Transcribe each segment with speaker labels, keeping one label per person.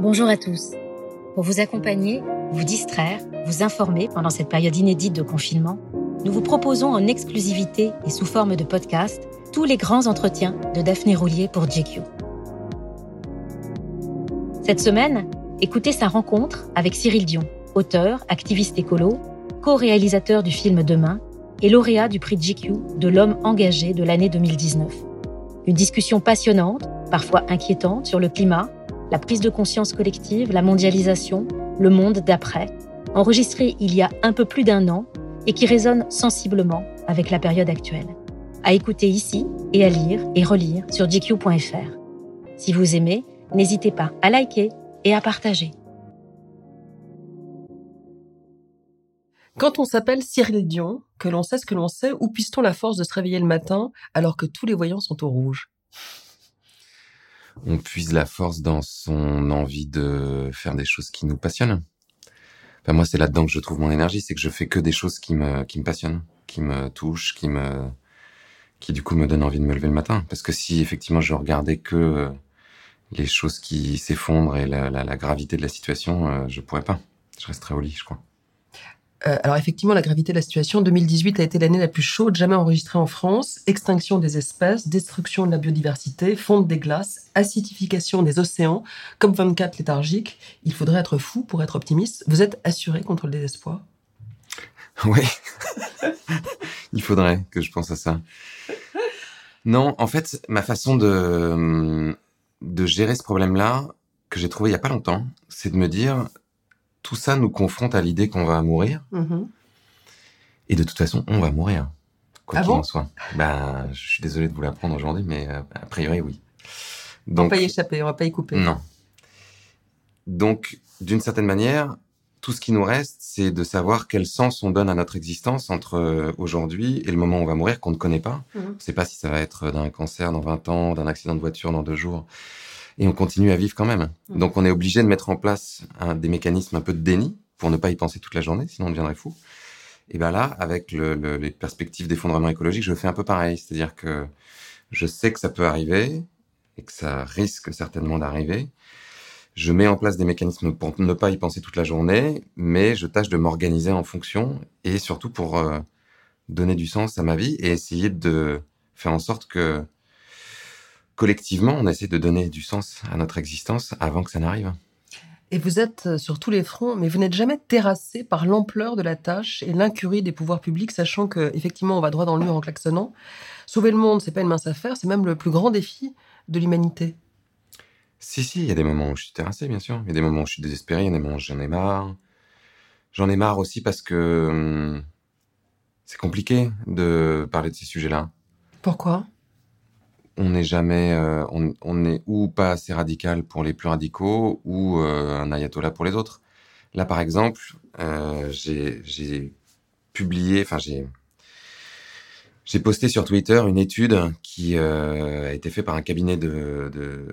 Speaker 1: Bonjour à tous. Pour vous accompagner, vous distraire, vous informer pendant cette période inédite de confinement, nous vous proposons en exclusivité et sous forme de podcast tous les grands entretiens de Daphné Roulier pour GQ. Cette semaine, écoutez sa rencontre avec Cyril Dion, auteur, activiste écolo, co-réalisateur du film Demain et lauréat du prix GQ de l'homme engagé de l'année 2019. Une discussion passionnante, parfois inquiétante, sur le climat, la prise de conscience collective, la mondialisation, le monde d'après, enregistré il y a un peu plus d'un an et qui résonne sensiblement avec la période actuelle. À écouter ici et à lire et relire sur gq.fr. Si vous aimez, n'hésitez pas à liker et à partager.
Speaker 2: Quand on s'appelle Cyril Dion, que l'on sait ce que l'on sait, où puisse-t-on la force de se réveiller le matin alors que tous les voyants sont au rouge?
Speaker 3: On puise la force dans son envie de faire des choses qui nous passionnent. Enfin, moi, c'est là-dedans que je trouve mon énergie, c'est que je fais que des choses qui me, qui me passionnent, qui me touchent, qui me, qui du coup me donnent envie de me lever le matin. Parce que si effectivement je regardais que euh, les choses qui s'effondrent et la, la, la, gravité de la situation, euh, je pourrais pas. Je resterais au lit, je crois.
Speaker 2: Euh, alors effectivement, la gravité de la situation, 2018 a été l'année la plus chaude jamais enregistrée en France. Extinction des espèces, destruction de la biodiversité, fonte des glaces, acidification des océans, COP24 léthargique. Il faudrait être fou pour être optimiste. Vous êtes assuré contre le désespoir?
Speaker 3: Oui. Il faudrait que je pense à ça. Non, en fait, ma façon de, de gérer ce problème-là, que j'ai trouvé il y a pas longtemps, c'est de me dire, tout ça nous confronte à l'idée qu'on va mourir.
Speaker 2: Mmh.
Speaker 3: Et de toute façon, on va mourir. Quoi
Speaker 2: Ah
Speaker 3: qu'il
Speaker 2: bon
Speaker 3: en soit. Ben, je suis désolé de vous l'apprendre aujourd'hui, mais euh, a priori, oui.
Speaker 2: On va
Speaker 3: Donc,
Speaker 2: pas y échapper, on va pas y couper.
Speaker 3: non. Donc, d'une certaine manière, tout ce qui nous reste, c'est de savoir quel sens on donne à notre existence entre euh, aujourd'hui et le moment où on va mourir qu'on ne connaît pas.
Speaker 2: Mhm.
Speaker 3: On ne sait pas si ça va être d'un cancer dans 20 ans, d'un accident de voiture dans deux jours. Et on continue à vivre quand même.
Speaker 2: Mhm.
Speaker 3: Donc on est obligé de mettre en place des mécanismes un peu de déni pour ne pas y penser toute la journée, sinon on deviendrait fou. Et ben là, avec le, le- les perspectives d'effondrement écologique, je fais un peu pareil. C'est-à-dire que je sais que ça peut arriver et que ça risque certainement d'arriver. Je mets en place des mécanismes pour ne pas y penser toute la journée, mais je tâche de m'organiser en fonction et surtout pour euh, donner du sens à ma vie et essayer de faire en sorte que collectivement, on essaie de donner du sens à notre existence avant que ça n'arrive.
Speaker 2: Et vous êtes euh, sur tous les fronts, mais vous n'êtes jamais terrassé par l'ampleur de la tâche et l'incurie des pouvoirs publics, sachant que effectivement on va droit dans le mur en klaxonnant. Sauver le monde, c'est pas une mince affaire, c'est même le plus grand défi de l'humanité.
Speaker 3: Si, si, il y a des moments où je suis terrassé, bien sûr. Il y a des moments où je suis désespéré, il y a des moments où j'en ai marre. J'en ai marre aussi parce que hum, c'est compliqué de parler de ces sujets-là.
Speaker 2: Pourquoi?
Speaker 3: On n'est jamais, euh, on, on est ou pas assez radical pour les plus radicaux ou euh, un ayatollah pour les autres. Là, par exemple, euh, j'ai j'ai publié, enfin j'ai j'ai posté sur Twitter une étude qui euh, a été faite par un cabinet de, de,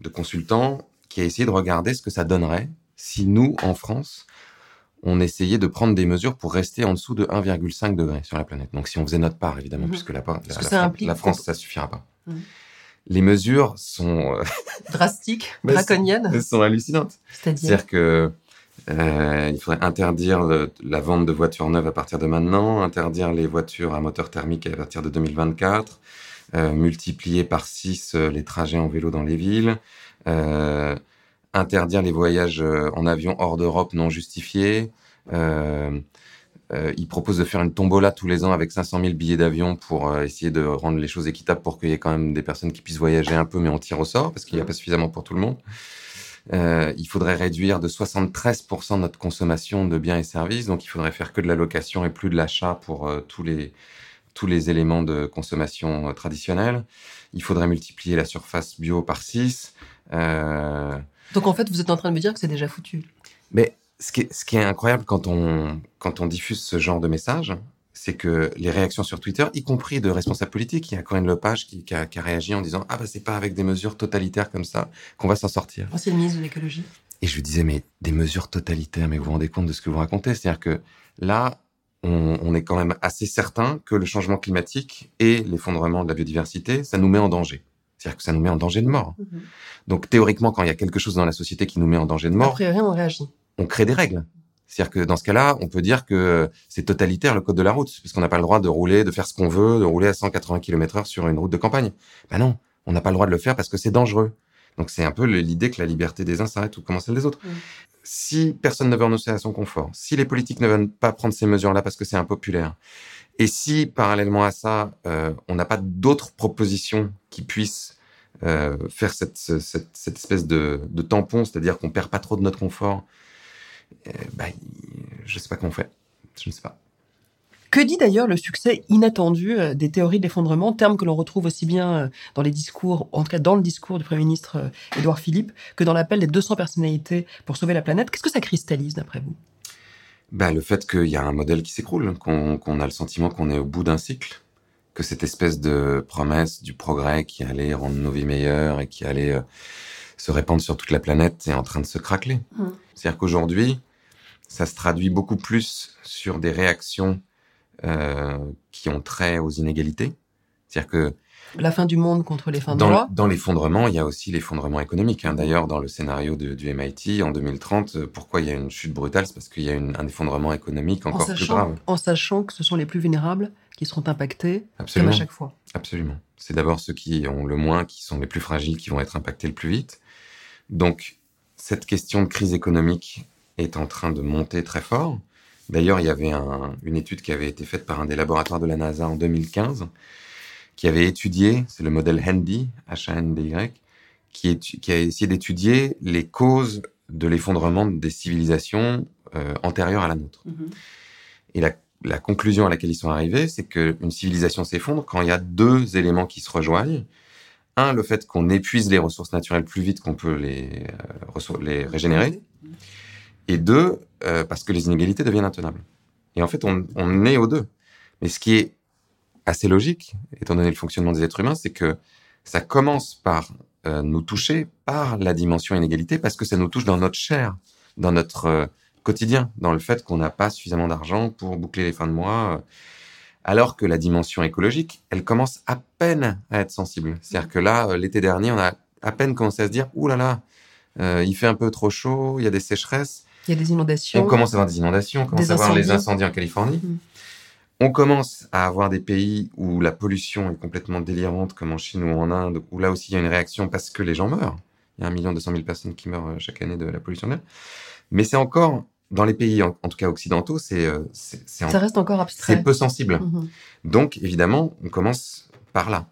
Speaker 3: de consultants qui a essayé de regarder ce que ça donnerait si nous, en France, on essayait de prendre des mesures pour rester en dessous de 1,5 degré sur la planète. Donc si on faisait notre part, évidemment,
Speaker 2: Mhm.
Speaker 3: puisque la, la, la France, ça suffira pas.
Speaker 2: Mhm.
Speaker 3: Les mesures sont, euh,
Speaker 2: Drastique,
Speaker 3: Mais
Speaker 2: draconienne,
Speaker 3: sont hallucinantes.
Speaker 2: c'est-à-dire
Speaker 3: que euh, il faudrait interdire le- la vente de voitures neuves à partir de maintenant, interdire les voitures à moteur thermique à partir de 2024, euh, multiplier par 6 les trajets en vélo dans les villes, euh, interdire les voyages euh, en avion hors d'Europe non justifiés. Euh, il propose de faire une tombola tous les ans avec 500 000 billets d'avion pour euh, essayer de rendre les choses équitables pour qu'il y ait quand même des personnes qui puissent voyager un peu, mais on tire au sort parce qu'il n'y a pas suffisamment pour tout le monde. Euh, il faudrait réduire de 73% notre consommation de biens et services, donc il faudrait faire que de la location et plus de l'achat pour tous les tous les éléments de consommation traditionnels. Il faudrait multiplier la surface bio par 6.
Speaker 2: Donc en fait, vous êtes en train de me dire que c'est déjà foutu.
Speaker 3: Mais ce qui est, ce qui est incroyable quand on, quand on diffuse ce genre de message, c'est que les réactions sur Twitter, y compris de responsables politiques, il y a Corinne Lepage qui, qui, a, qui a réagi en disant Ah, bah, c'est pas avec des mesures totalitaires comme ça qu'on va s'en sortir.
Speaker 2: C'est le ministre de l'écologie.
Speaker 3: Et je lui disais Mais des mesures totalitaires, mais vous vous rendez compte de ce que vous racontez? C'est-à-dire que là, on, on, est quand même assez certain que le changement climatique et l'effondrement de la biodiversité, ça nous met en danger. C'est-à-dire que ça nous met en danger de mort. Mmh. Donc théoriquement, quand il y a quelque chose dans la société qui nous met en danger de mort,
Speaker 2: Après rien, on réagit.
Speaker 3: On crée des règles. C'est-à-dire que dans ce cas-là, on peut dire que c'est totalitaire le code de la route, parce qu'on n'a pas le droit de rouler, de faire ce qu'on veut, de rouler à 180 km heure sur une route de campagne. Ben non, on n'a pas le droit de le faire parce que c'est dangereux. Donc c'est un peu l'idée que la liberté des uns s'arrête ou comment celle des autres. Mmh. Si personne ne veut renoncer à son confort, si les politiques ne veulent pas prendre ces mesures-là parce que c'est impopulaire, et si parallèlement à ça, euh, on n'a pas d'autres propositions qui puissent euh, faire cette, cette, cette, espèce de, de tampon, c'est-à-dire qu'on perd pas trop de notre confort, euh, bah, je sais pas comment on fait. Je ne sais pas.
Speaker 2: Que dit d'ailleurs le succès inattendu euh, des théories de l'effondrement, terme que l'on retrouve aussi bien euh, dans les discours, en tout cas dans le discours du Premier ministre Édouard Philippe, que dans l'appel des 200 personnalités pour sauver la planète Qu'est-ce que ça cristallise d'après vous?
Speaker 3: Bah, Le fait qu'il y a un modèle qui s'écroule, qu'on qu a le sentiment qu'on est au bout d'un cycle, que cette espèce de promesse du progrès qui allait rendre nos vies meilleures et qui allait euh, se répandre sur toute la planète est en train de se craqueler. Mmh. C'est-à-dire qu'aujourd'hui, ça se traduit beaucoup plus sur des réactions euh, qui ont trait aux inégalités. C'est-à-dire que
Speaker 2: la fin du monde contre les fins
Speaker 3: dans,
Speaker 2: de droit.
Speaker 3: Dans l'effondrement, il y a aussi l'effondrement économique. Hein. D'ailleurs, dans le scénario de, du MIT en 2030, euh, pourquoi il y a une chute brutale? C'est parce qu'il y a une, un effondrement économique encore
Speaker 2: sachant,
Speaker 3: plus grave.
Speaker 2: En sachant que ce sont les plus vulnérables qui seront impactés, Absolument. comme à chaque fois.
Speaker 3: Absolument. C'est d'abord ceux qui ont le moins, qui sont les plus fragiles, qui vont être impactés le plus vite. Donc, cette question de crise économique est en train de monter très fort. D'ailleurs, il y avait un, une étude qui avait été faite par un des laboratoires de la NASA en 2015 qui avait étudié, c'est le modèle HANDY, H-A-N-D-Y, qui, qui, a essayé d'étudier les causes de l'effondrement des civilisations euh, antérieures à la nôtre. Mm -hmm. Et la, la, conclusion à laquelle ils sont arrivés, c'est qu'une civilisation s'effondre quand il y a deux éléments qui se rejoignent. Un, le fait qu'on épuise les ressources naturelles plus vite qu'on peut les, euh, les régénérer. Et deux, euh, parce que les inégalités deviennent intenables. Et en fait, on, on est aux deux. Mais ce qui est assez logique, étant donné le fonctionnement des êtres humains, c'est que ça commence par euh, nous toucher par la dimension inégalité, parce que ça nous touche dans notre chair, dans notre quotidien, dans le fait qu'on n'a pas suffisamment d'argent pour boucler les fins de mois, alors que la dimension écologique, elle commence à peine à être sensible. C'est-à-dire que là, euh, l'été dernier, on a à peine commencé à se dire, ouh là là, euh, il fait un peu trop chaud, il y a des sécheresses.
Speaker 2: Il y a des inondations.
Speaker 3: On commence à avoir des inondations, on commence à avoir les incendies en Californie. Mmh. On commence à avoir des pays où la pollution est complètement délirante, comme en Chine ou en Inde, où là aussi il y a une réaction parce que les gens meurent. Il y a un million deux cent mille personnes qui meurent euh, chaque année de la pollution de l'air. Mais c'est encore, dans les pays, en, en tout cas occidentaux, c'est...
Speaker 2: Ça en, reste encore abstrait.
Speaker 3: C'est peu sensible. Mm -hmm. Donc, évidemment, on commence par là.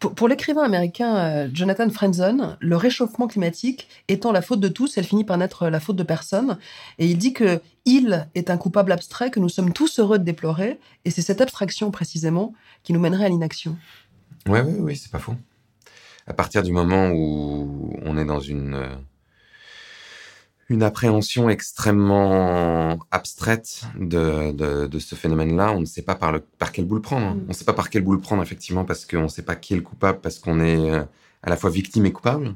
Speaker 2: Pour, pour l'écrivain américain euh, Jonathan Franzen, le réchauffement climatique étant la faute de tous, elle finit par n'être la faute de personne. Et il dit que il est un coupable abstrait que nous sommes tous heureux de déplorer, et c'est cette abstraction précisément qui nous mènerait à l'inaction.
Speaker 3: Oui, oui, oui, c'est pas faux. À partir du moment où on est dans une euh, une appréhension extrêmement abstraite de, de, de ce phénomène-là. On ne sait pas par, le, par quel bout le prendre. Mm. On ne sait pas par quel bout le prendre, effectivement, parce qu'on ne sait pas qui est le coupable, parce qu'on est euh, à la fois victime et coupable,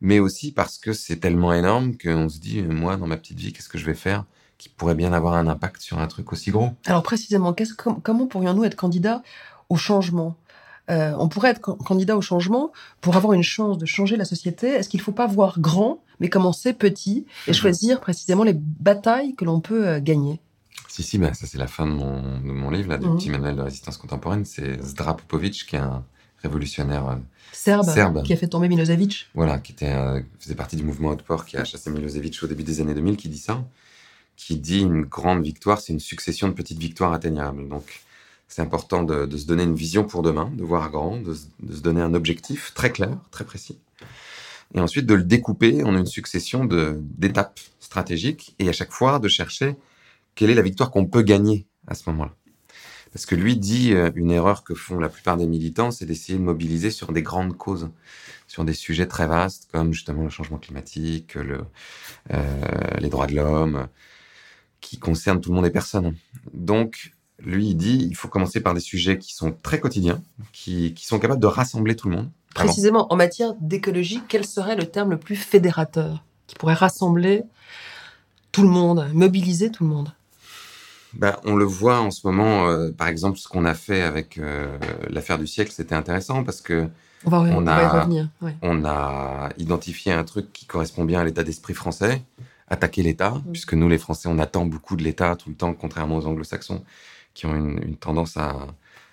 Speaker 3: mais aussi parce que c'est tellement énorme qu'on se dit, moi, dans ma petite vie, qu'est-ce que je vais faire qui pourrait bien avoir un impact sur un truc aussi gros?
Speaker 2: Alors précisément, comment pourrions-nous être candidats au changement? Euh, on pourrait être candidat au changement pour avoir une chance de changer la société. Est-ce qu'il ne faut pas voir grand, mais commencer petit et choisir précisément les batailles que l'on peut euh, gagner
Speaker 3: Si, si, bah, ça c'est la fin de mon, de mon livre, là, du mmh. petit manuel de résistance contemporaine. C'est Zdra Popovic, qui est un révolutionnaire euh,
Speaker 2: serbe, serbe, qui a fait tomber Milosevic.
Speaker 3: Voilà, qui était, euh, faisait partie du mouvement Outport qui a chassé Milosevic au début des années 2000, qui dit ça, qui dit une grande victoire, c'est une succession de petites victoires atteignables. Donc, c'est important de, de, se donner une vision pour demain, de voir grand, de, de, se donner un objectif très clair, très précis. Et ensuite de le découper en une succession d'étapes stratégiques et à chaque fois de chercher quelle est la victoire qu'on peut gagner à ce moment-là. Parce que lui dit euh, une erreur que font la plupart des militants, c'est d'essayer de mobiliser sur des grandes causes, sur des sujets très vastes comme justement le changement climatique, euh, les droits de l'homme, qui concernent tout le monde et personne. Donc, lui, il dit, il faut commencer par des sujets qui sont très quotidiens, qui, qui sont capables de rassembler tout le monde.
Speaker 2: Précisément, en matière d'écologie, quel serait le terme le plus fédérateur qui pourrait rassembler tout le monde, mobiliser tout le monde?
Speaker 3: Ben, on le voit en ce moment, euh, par exemple, ce qu'on a fait avec euh, l'affaire du siècle, c'était intéressant parce que
Speaker 2: on va, on, a, y revenir.
Speaker 3: On a identifié un truc qui correspond bien à l'état d'esprit français, attaquer l'État, mm. puisque nous, les Français, on attend beaucoup de l'État tout le temps, contrairement aux Anglo-Saxons, qui ont une, tendance à,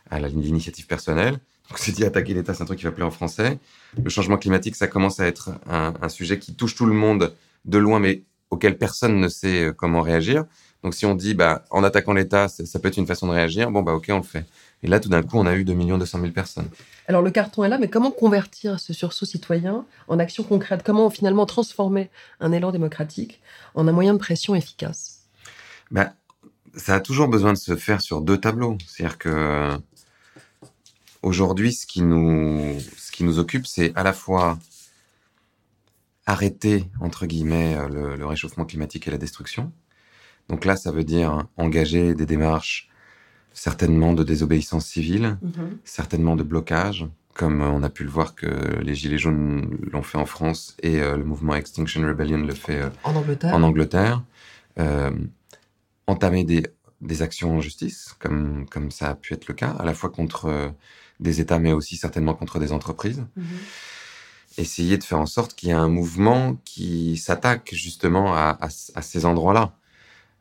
Speaker 3: à l'initiative personnelle. Donc, c'est dit attaquer l'État, c'est un truc qui va plus en français. Le changement climatique, ça commence à être un, un sujet qui touche tout le monde de loin, mais auquel personne ne sait euh, comment réagir. Donc si on dit bah en attaquant l'État, ça peut être une façon de réagir, bon bah ok on le fait. Et là tout d'un coup on a eu 2 200 000 personnes.
Speaker 2: Alors le carton est là, mais comment convertir ce sursaut citoyen en action concrète? Comment finalement transformer un élan démocratique en un moyen de pression efficace?
Speaker 3: Bah, ça a toujours besoin de se faire sur deux tableaux. C'est-à-dire que aujourd'hui ce qui nous ce qui nous occupe c'est à la fois arrêter entre guillemets le, le réchauffement climatique et la destruction donc là, ça veut dire engager des démarches certainement de désobéissance civile, mhm. certainement de blocage, comme on a pu le voir que les Gilets jaunes l'ont fait en France et euh, le mouvement Extinction Rebellion le fait euh,
Speaker 2: en Angleterre.
Speaker 3: En Angleterre. Euh, entamer des, des, actions en justice, comme, comme ça a pu être le cas, à la fois contre des États, mais aussi certainement contre des entreprises. Mhm. Essayer de faire en sorte qu'il y ait un mouvement qui s'attaque justement à, à ces endroits-là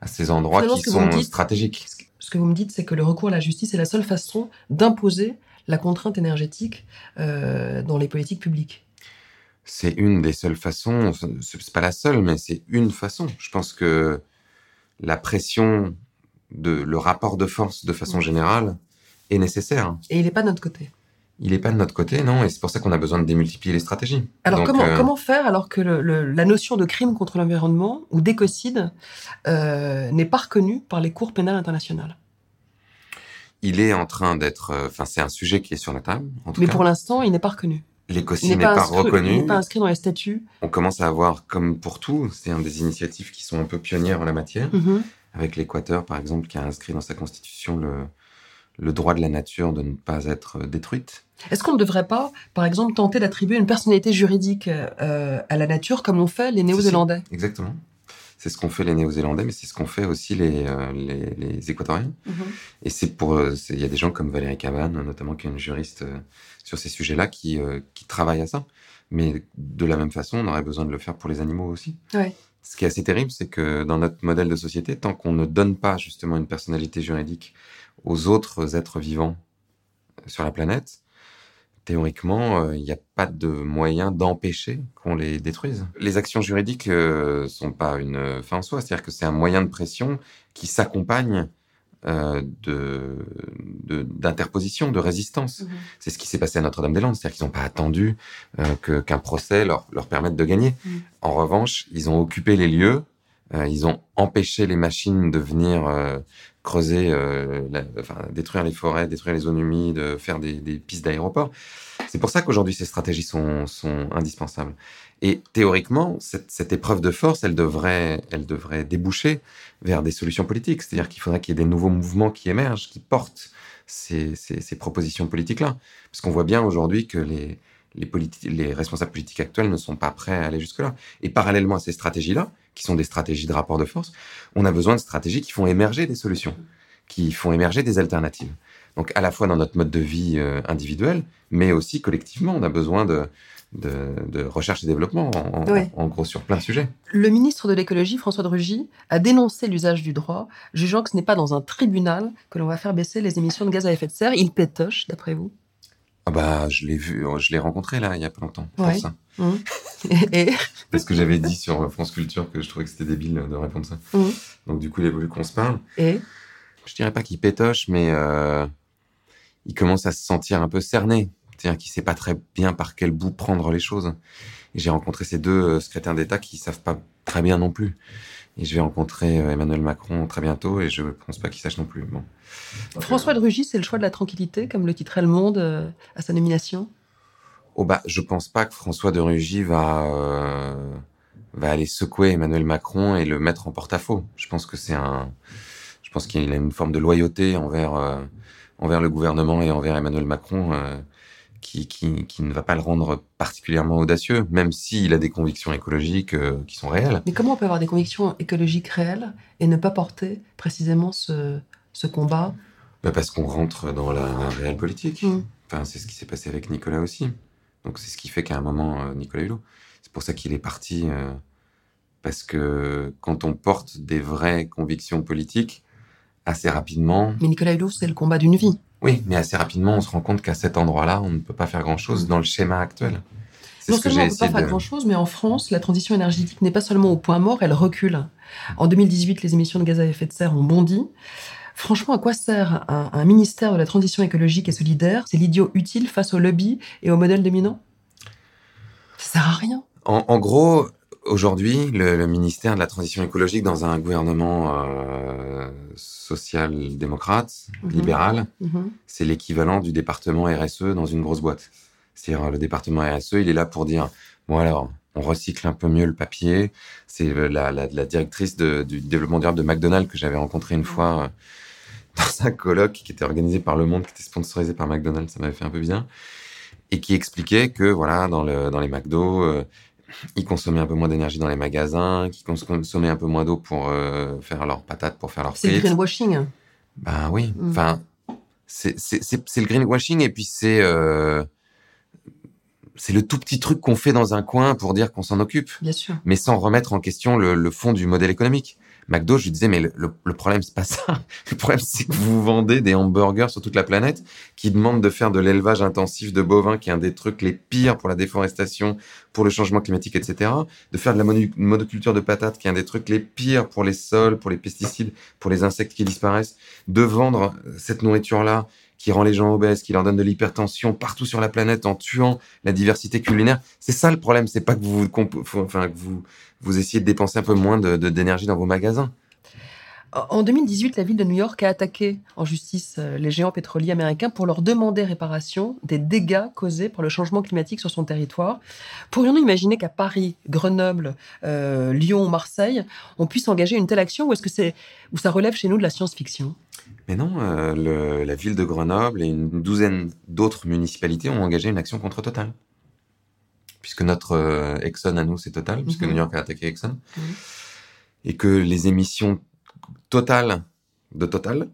Speaker 3: à ces endroits qui sont stratégiques.
Speaker 2: Ce que vous me dites, c'est que le recours à la justice est la seule façon d'imposer la contrainte énergétique euh, dans les politiques publiques.
Speaker 3: C'est une des seules façons, c'est pas la seule, mais c'est une façon. Je pense que la pression de le rapport de force de façon générale est nécessaire.
Speaker 2: Et il n'est pas de notre côté
Speaker 3: il n'est pas de notre côté, non, et c'est pour ça qu'on a besoin de démultiplier les stratégies.
Speaker 2: Alors comment, euh, comment faire alors que la notion de crime contre l'environnement ou d'écocide euh, n'est pas reconnue par les cours pénales internationales?
Speaker 3: Il est en train d'être, euh, enfin c'est un sujet qui est sur la table. En
Speaker 2: Mais pour l'instant, il n'est pas reconnu.
Speaker 3: L'écocide n'est pas, reconnu.
Speaker 2: Il n'est pas inscrit dans les statuts.
Speaker 3: On commence à avoir, comme pour tout, c'est un des initiatives qui sont un peu pionnières en la matière, mm-hmm. Avec l'Équateur par exemple, qui a inscrit dans sa constitution le, le droit de la nature de ne pas être détruite.
Speaker 2: Est-ce qu'on ne devrait pas, par exemple, tenter d'attribuer une personnalité juridique euh, à la nature comme l'ont fait les Néo-Zélandais?
Speaker 3: Exactement. C'est ce qu'ont fait les Néo-Zélandais, mais c'est ce qu'ont fait aussi les, euh, les, Équatoriens. Mhm. Et c'est pour, euh, il y a des gens comme Valérie Cabane, notamment, qui est une juriste sur ces sujets-là, qui, qui travaillent à ça. Mais de la même façon, on aurait besoin de le faire pour les animaux aussi. Ce qui est assez terrible, c'est que dans notre modèle de société, tant qu'on ne donne pas justement une personnalité juridique aux autres êtres vivants sur la planète, théoriquement, euh, il n'y a pas de moyen d'empêcher qu'on les détruise. Les actions juridiques ne euh, sont pas une fin en soi, c'est-à-dire que c'est un moyen de pression qui s'accompagne euh, de d'interposition, de, résistance. Mhm. C'est ce qui s'est passé à Notre-Dame-des-Landes, c'est-à-dire qu'ils n'ont pas attendu que qu'un procès leur, leur permette de gagner. Mhm. En revanche, ils ont occupé les lieux, ils ont empêché les machines de venir creuser, euh, enfin, détruire les forêts, détruire les zones humides, faire des, des pistes d'aéroport. C'est pour ça qu'aujourd'hui ces stratégies sont, sont, indispensables. Et théoriquement, cette, épreuve de force, elle devrait, elle devrait déboucher vers des solutions politiques. C'est-à-dire qu'il faudrait qu'il y ait des nouveaux mouvements qui émergent, qui portent ces, propositions politiques-là. Parce qu'on voit bien aujourd'hui que les responsables politiques actuels ne sont pas prêts à aller jusque-là. Et parallèlement à ces stratégies-là, qui sont des stratégies de rapport de force, on a besoin de stratégies qui font émerger des solutions, qui font émerger des alternatives. Donc à la fois dans notre mode de vie euh, individuel, mais aussi collectivement, on a besoin de, de, recherche et développement, en, gros sur plein de sujets.
Speaker 2: Le ministre de l'écologie, François de Rugy, a dénoncé l'usage du droit, jugeant que ce n'est pas dans un tribunal que l'on va faire baisser les émissions de gaz à effet de serre. Il pétoche, d'après vous?
Speaker 3: Ah bah, je l'ai vu, je l'ai rencontré là il y a pas longtemps.
Speaker 2: Ouais.
Speaker 3: Ça.
Speaker 2: Mmh. Et
Speaker 3: Parce que j'avais dit sur France Culture que je trouvais que c'était débile de répondre ça. Mmh. Donc du coup, il a voulu qu'on se parle.
Speaker 2: Et?
Speaker 3: Je dirais pas qu'il pétoche, mais euh, il commence à se sentir un peu cerné C'est-à-dire sait pas très bien par quel bout prendre les choses. Et j'ai rencontré ces deux euh, secrétaires d'État qui savent pas très bien non plus. Et je vais rencontrer euh, Emmanuel Macron très bientôt et je pense pas qu'il sache non plus. Bon.
Speaker 2: François de Rugy, c'est le choix de la tranquillité, comme le titrait Le Monde euh, à sa nomination?
Speaker 3: Oh bah, je pense pas que François de Rugy va euh, va aller secouer Emmanuel Macron et le mettre en porte-à-faux. Je pense que c'est un, je pense qu'il a une forme de loyauté envers euh, envers le gouvernement et envers Emmanuel Macron qui, qui qui ne va pas le rendre particulièrement audacieux, même s'il a des convictions écologiques euh, qui sont réelles.
Speaker 2: Mais comment on peut avoir des convictions écologiques réelles et ne pas porter précisément ce, ce combat?
Speaker 3: Bah, parce qu'on rentre dans la réelle politique.
Speaker 2: Mm.
Speaker 3: Enfin, c'est ce qui s'est passé avec Nicolas aussi. Donc c'est ce qui fait qu'à un moment, euh, Nicolas Hulot, c'est pour ça qu'il est parti, euh, parce que quand on porte des vraies convictions politiques, assez rapidement,
Speaker 2: Mais Nicolas Hulot, c'est le combat d'une vie.
Speaker 3: Oui, mais assez rapidement, on se rend compte qu'à cet endroit-là, on ne peut pas faire grand-chose dans le schéma actuel.
Speaker 2: Non
Speaker 3: ce
Speaker 2: seulement on ne peut pas faire
Speaker 3: de...
Speaker 2: grand-chose, mais en France, la transition énergétique n'est pas seulement au point mort, elle recule. En 2018, les émissions de gaz à effet de serre ont bondi. Franchement, à quoi sert un, un ministère de la transition écologique et solidaire C'est l'idiot utile face au lobby et au modèle dominant? Ça sert à rien.
Speaker 3: En, en gros, aujourd'hui, le, le ministère de la Transition écologique dans un gouvernement euh, social-démocrate,
Speaker 2: Mhm.
Speaker 3: libéral,
Speaker 2: Mhm.
Speaker 3: c'est l'équivalent du département RSE dans une grosse boîte. C'est-à-dire, le département RSE, il est là pour dire, bon alors, on recycle un peu mieux le papier. C'est la, la, la directrice de- du développement durable de McDonald's que j'avais rencontrée une fois euh, dans un colloque qui était organisé par Le Monde, qui était sponsorisé par McDonald's, ça m'avait fait un peu bien, et qui expliquait que, voilà, dans, le, dans les McDo, euh, ils consommaient un peu moins d'énergie dans les magasins, cons- consommaient un peu moins d'eau pour euh, faire leurs patates, pour faire leurs
Speaker 2: C'est le
Speaker 3: frites.
Speaker 2: greenwashing.
Speaker 3: Ben oui,
Speaker 2: Mm.
Speaker 3: enfin, c'est le greenwashing et puis c'est euh, c'est le tout petit truc qu'on fait dans un coin pour dire qu'on s'en occupe,
Speaker 2: Bien sûr.
Speaker 3: mais sans remettre en question le, le fond du modèle économique. McDo, je lui disais, mais le, problème, c'est pas ça. Le problème, c'est que vous vendez des hamburgers sur toute la planète qui demandent de faire de l'élevage intensif de bovins, qui est un des trucs les pires pour la déforestation, pour le changement climatique, etc. De faire de la mono- monoculture de patates, qui est un des trucs les pires pour les sols, pour les pesticides, pour les insectes qui disparaissent. De vendre cette nourriture-là qui rend les gens obèses, qui leur donne de l'hypertension partout sur la planète en tuant la diversité culinaire. C'est ça le problème, c'est pas que vous, enfin, que vous, vous essayez de dépenser un peu moins de- de- d'énergie dans vos magasins.
Speaker 2: En 2018, la ville de New York a attaqué en justice euh, les géants pétroliers américains pour leur demander réparation des dégâts causés par le changement climatique sur son territoire. Pourrions-nous imaginer qu'à Paris, Grenoble, euh, Lyon, Marseille, on puisse engager une telle action ou est-ce que c'est ou ça relève chez nous de la science-fiction?
Speaker 3: Mais non, euh, le- la ville de Grenoble et une douzaine d'autres municipalités ont engagé une action contre Total. Puisque notre euh, Exxon à nous, c'est Total, puisque
Speaker 2: Mhm.
Speaker 3: New York a attaqué Exxon. Et que les émissions totales de Total,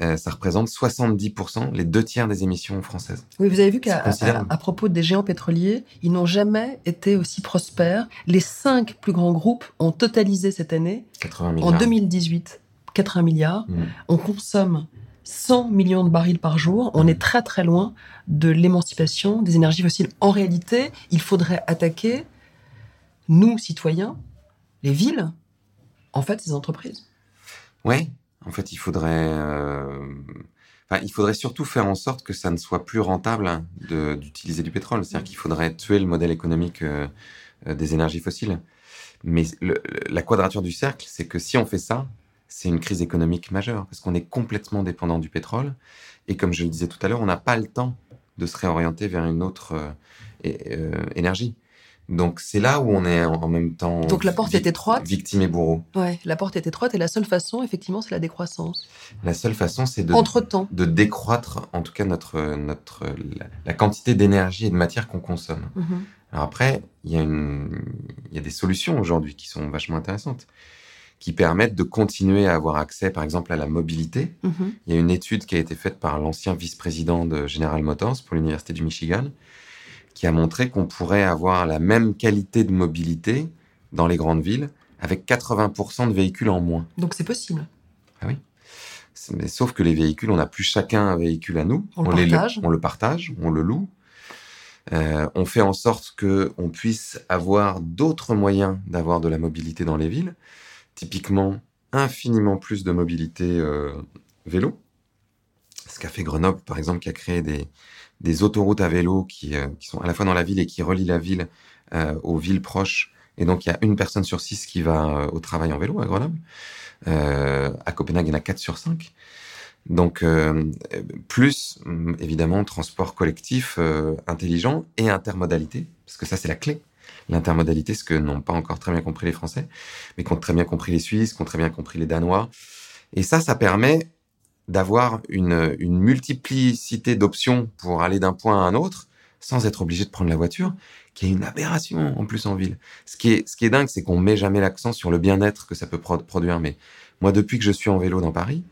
Speaker 3: euh, ça représente 70%, les deux tiers des émissions françaises.
Speaker 2: Oui, vous avez vu qu'à à- propos des géants pétroliers, ils n'ont jamais été aussi prospères. Les cinq plus grands groupes ont totalisé cette année,
Speaker 3: 80
Speaker 2: en
Speaker 3: milliards.
Speaker 2: 2018, 80 milliards.
Speaker 3: Mhm.
Speaker 2: On consomme 100 millions de barils par jour. On est très très loin de l'émancipation des énergies fossiles. En réalité, il faudrait attaquer, nous, citoyens, les villes, en fait, ces entreprises.
Speaker 3: Ouais, en fait, il faudrait, euh, enfin, il faudrait surtout faire en sorte que ça ne soit plus rentable hein, d'utiliser du pétrole. C'est-à-dire qu'il faudrait tuer le modèle économique euh, euh, des énergies fossiles. Mais la quadrature du cercle, c'est que si on fait ça, c'est une crise économique majeure parce qu'on est complètement dépendant du pétrole. Et comme je le disais tout à l'heure, on n'a pas le temps de se réorienter vers une autre euh, euh, énergie. Donc c'est là où on est en, même temps.
Speaker 2: Donc, la porte est étroite.
Speaker 3: Victime et bourreau.
Speaker 2: Ouais, la porte est étroite et la seule façon, effectivement, c'est la décroissance.
Speaker 3: La seule façon, c'est de
Speaker 2: Entre-temps,
Speaker 3: de décroître en tout cas notre notre la, la quantité d'énergie et de matière qu'on consomme.
Speaker 2: Mhm.
Speaker 3: Alors après, il y a une il y a des solutions aujourd'hui qui sont vachement intéressantes qui permettent de continuer à avoir accès par exemple à la mobilité.
Speaker 2: Mhm.
Speaker 3: Il y a une étude qui a été faite par l'ancien vice-président de General Motors pour l'université du Michigan qui a montré qu'on pourrait avoir la même qualité de mobilité dans les grandes villes avec 80% de véhicules en moins.
Speaker 2: donc c'est possible.
Speaker 3: C'est- Mais sauf que les véhicules, on n'a plus chacun un véhicule à nous.
Speaker 2: On le
Speaker 3: les-
Speaker 2: partage.
Speaker 3: on le partage, on le loue. Euh, on fait en sorte que on puisse avoir d'autres moyens d'avoir de la mobilité dans les villes. Typiquement, infiniment plus de mobilité euh, vélo. Ce qu'a fait Grenoble, par exemple, qui a créé des, des autoroutes à vélo qui, euh, qui sont à la fois dans la ville et qui relient la ville euh, aux villes proches. Et donc, il y a une personne sur six qui va euh, au travail en vélo à Grenoble. Euh, à Copenhague, il y en a 4 sur 5. Donc, euh, plus, hum, évidemment, transport collectif euh, intelligent et intermodalité, parce que ça, c'est la clé. L'intermodalité, ce que n'ont pas encore très bien compris les Français, mais qu'ont très bien compris les Suisses, qu'ont très bien compris les Danois. Et ça, ça permet d'avoir une, une multiplicité d'options pour aller d'un point à un autre, sans être obligé de prendre la voiture, qui est une aberration en plus en ville. Ce qui est, ce qui est dingue, c'est qu'on met jamais l'accent sur le bien-être que ça peut pro- produire. Mais moi, depuis que je suis en vélo dans Paris,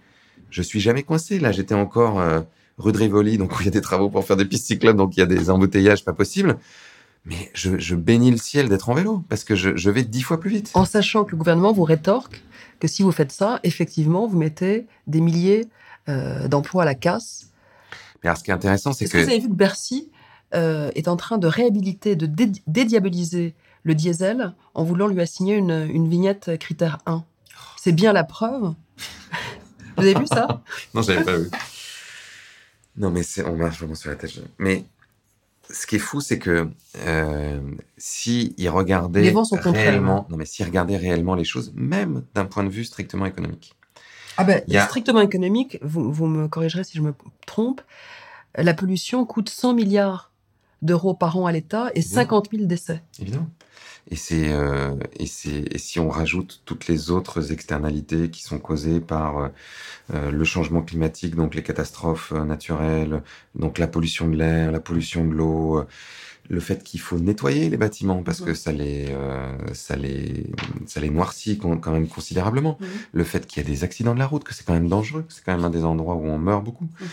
Speaker 3: je suis jamais coincé. Là, j'étais encore euh, rue de Rivoli, donc où il y a des travaux pour faire des pistes cyclables, donc il y a des embouteillages pas possibles. Mais je, je bénis le ciel d'être en vélo parce que je, je vais dix fois plus vite.
Speaker 2: En sachant que le gouvernement vous rétorque que si vous faites ça, effectivement, vous mettez des milliers euh, d'emplois à la casse.
Speaker 3: Mais alors, ce qui est intéressant, c'est
Speaker 2: Est-ce
Speaker 3: que,
Speaker 2: que vous avez vu que Bercy euh, est en train de réhabiliter, de dé- dédiaboliser le diesel en voulant lui assigner une, une vignette critère 1 C'est bien la preuve? vous avez vu ça?
Speaker 3: Non, j'avais pas vu. Non, mais c'est, on marche vraiment sur la tête. je- Mais ce qui est fou, c'est que euh, si ils regardaient
Speaker 2: Les sont
Speaker 3: réellement, non mais s'ils regardaient réellement les choses, même d'un point de vue strictement économique.
Speaker 2: Ah ben,
Speaker 3: a-
Speaker 2: strictement économique, vous, vous me corrigerez si je me trompe, la pollution coûte 100 milliards d'euros par an à l'État et 50 000 décès.
Speaker 3: Évidemment. Et c'est euh, et c'est et si on rajoute toutes les autres externalités qui sont causées par euh, euh, le changement climatique, donc les catastrophes naturelles, donc la pollution de l'air, la pollution de l'eau, le fait qu'il faut nettoyer les bâtiments parce que ça les euh, ça les ça les noircit quand même considérablement.
Speaker 2: Mhm.
Speaker 3: Le fait qu'il y a des accidents de la route, que c'est quand même dangereux, que c'est quand même un des endroits où on meurt beaucoup.
Speaker 2: Mhm.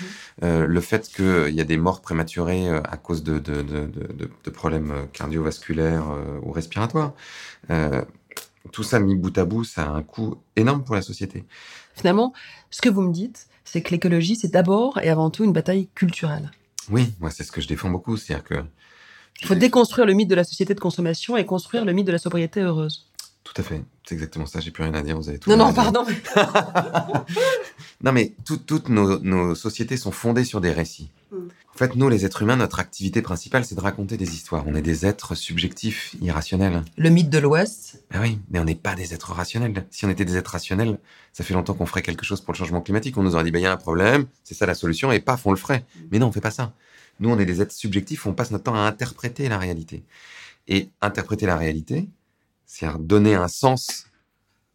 Speaker 3: Euh, le fait qu'il y a des morts prématurées euh, à cause de, de, de, de, de- de problèmes euh, cardiovasculaires euh, ou respiratoires. Euh, tout ça mis bout à bout, ça a un coût énorme pour la société.
Speaker 2: Finalement, ce que vous me dites, c'est que l'écologie, c'est d'abord et avant tout une bataille culturelle.
Speaker 3: Oui, moi c'est ce que je défends beaucoup, c'est-à-dire que
Speaker 2: Il faut déconstruire le mythe de la société de consommation et construire le mythe de la sobriété heureuse.
Speaker 3: tout à fait, c'est exactement ça. J'ai plus rien à dire. Vous avez tout.
Speaker 2: Non, non, pardon.
Speaker 3: Non, mais tout- toutes nos, nos sociétés sont fondées sur des récits.
Speaker 2: Mm.
Speaker 3: En fait, nous, les êtres humains, notre activité principale, c'est de raconter des histoires. On est des êtres subjectifs, irrationnels.
Speaker 2: Le mythe de l'Ouest,
Speaker 3: Ah oui, mais on n'est pas des êtres rationnels. Si on était des êtres rationnels, ça fait longtemps qu'on ferait quelque chose pour le changement climatique. On nous aurait dit, bah, il y a un problème, c'est ça la solution, et paf, on le ferait. Mais non, on fait pas ça. Nous, on est des êtres subjectifs, on passe notre temps à interpréter la réalité. Et interpréter la réalité, c'est-à-dire donner un sens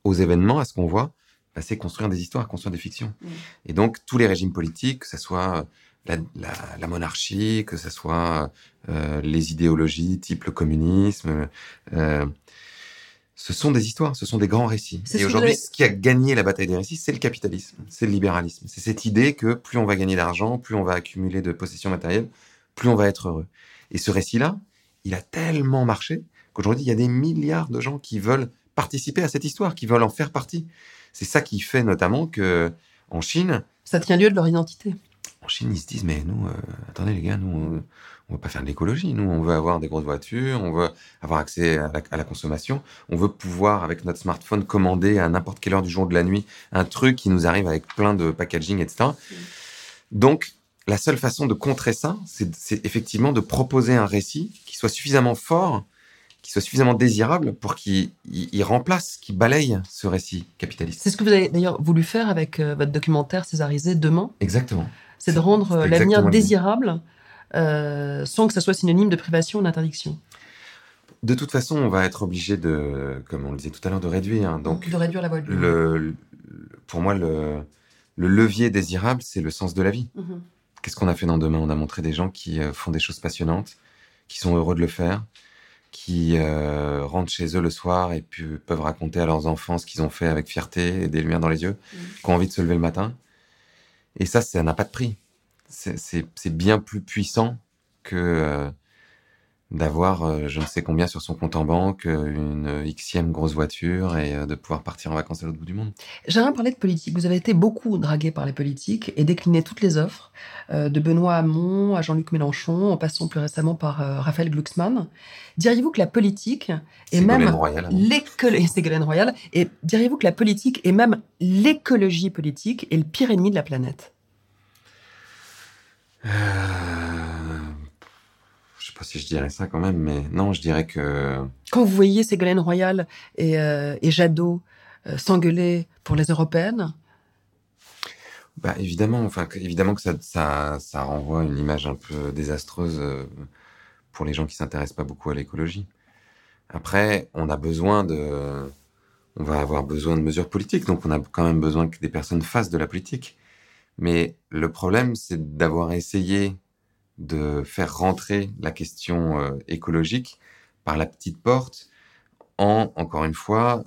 Speaker 3: aux événements, à ce qu'on voit, bah, c'est construire des histoires, construire des fictions.
Speaker 2: Mm.
Speaker 3: Et donc, tous les régimes politiques, que ce soit la, la, la monarchie, que ce soit euh, les idéologies type le communisme, euh, ce sont des histoires, ce sont des grands récits. Et aujourd'hui, ce qui a gagné la bataille des récits, c'est le capitalisme, c'est le libéralisme. C'est cette idée que plus on va gagner d'argent, plus on va accumuler de possessions matérielles, plus on va être heureux. Et ce récit-là, il a tellement marché qu'aujourd'hui, il y a des milliards de gens qui veulent participer à cette histoire, qui veulent en faire partie. C'est ça qui fait notamment que en Chine,
Speaker 2: ça tient lieu de leur identité.
Speaker 3: En Chine, ils se disent, mais nous, euh, attendez les gars, nous, on, on veut pas faire de l'écologie. Nous, on veut avoir des grosses voitures, on veut avoir accès à la, à la consommation, on veut pouvoir, avec notre smartphone, commander à n'importe quelle heure du jour ou de la nuit un truc qui nous arrive avec plein de packaging, etc. Donc, la seule façon de contrer ça, c'est effectivement de proposer un récit qui soit suffisamment fort, qui soit suffisamment désirable pour qu'il il- il remplace, qu'il balaye ce récit capitaliste.
Speaker 2: C'est ce que vous avez d'ailleurs voulu faire avec euh, votre documentaire césarisé Demain,
Speaker 3: Exactement.
Speaker 2: C'est de rendre euh, l'avenir désirable euh, sans que ça soit synonyme de privation ou d'interdiction.
Speaker 3: De toute façon, on va être obligé de, comme on le disait tout à l'heure, de réduire. hein. Donc,
Speaker 2: de réduire la voie de
Speaker 3: le, pour moi, le, le levier désirable, c'est le sens de la vie.
Speaker 2: Mhm.
Speaker 3: Qu'est-ce qu'on a fait dans Demain? On a montré des gens qui euh, font des choses passionnantes, qui sont heureux de le faire, qui euh, rentrent chez eux le soir et puis peuvent raconter à leurs enfants ce qu'ils ont fait avec fierté et des lumières dans les yeux,
Speaker 2: Mhm.
Speaker 3: qui ont envie de se lever le matin. Et ça, ça n'a pas de prix. C'est- bien plus puissant que euh, d'avoir euh, je ne sais combien sur son compte en banque, une xème grosse voiture et euh, de pouvoir partir en vacances à l'autre bout du monde.
Speaker 2: J'aimerais parler de politique. Vous avez été beaucoup dragué par les politiques et décliné toutes les offres, euh, de Benoît Hamon à Jean-Luc Mélenchon, en passant plus récemment par euh, Raphaël Glucksmann. Diriez-vous que la politique et même l'écologie, Ségolène Royal, et diriez-vous que la politique et même l'écologie politique est le pire ennemi de la planète?
Speaker 3: Euh, sais pas si je dirais ça quand même, mais non, je dirais que.
Speaker 2: Quand vous voyez Ségolène Royal et, euh, et Jadot euh, s'engueuler pour les européennes,
Speaker 3: bah évidemment, enfin évidemment que ça, ça, ça renvoie une image un peu désastreuse euh, pour les gens qui s'intéressent pas beaucoup à l'écologie. Après, on a besoin de, on va avoir besoin de mesures politiques, donc on a quand même besoin que des personnes fassent de la politique. Mais le problème, c'est d'avoir essayé de faire rentrer la question euh, écologique par la petite porte en, encore une fois,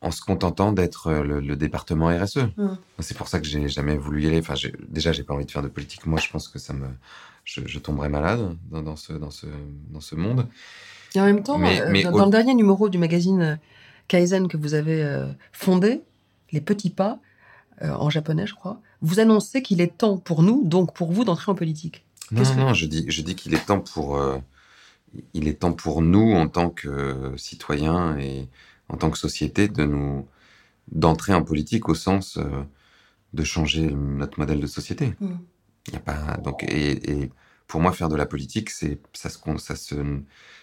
Speaker 3: en se contentant d'être euh, le, le, département RSE. Mmh. C'est pour ça que j'ai jamais voulu y aller. Enfin, déjà, j'ai pas envie de faire de politique. Moi, je pense que ça me, je, je tomberais malade dans, dans, ce, dans, ce, dans ce monde.
Speaker 2: Et en même temps, mais, euh, mais dans, au... dans, le dernier numéro du magazine Kaizen que vous avez euh, fondé, Les Petits Pas, euh, en japonais, je crois, vous annoncez qu'il est temps pour nous, donc pour vous, d'entrer en politique.
Speaker 3: Non, non, je dis, je dis qu'il est temps pour, il est temps pour nous en tant que citoyens et en tant que société de nous d'entrer en politique au sens euh, de changer notre modèle de société. Il mm. y a pas donc et, et, pour moi faire de la politique c'est ça se ça se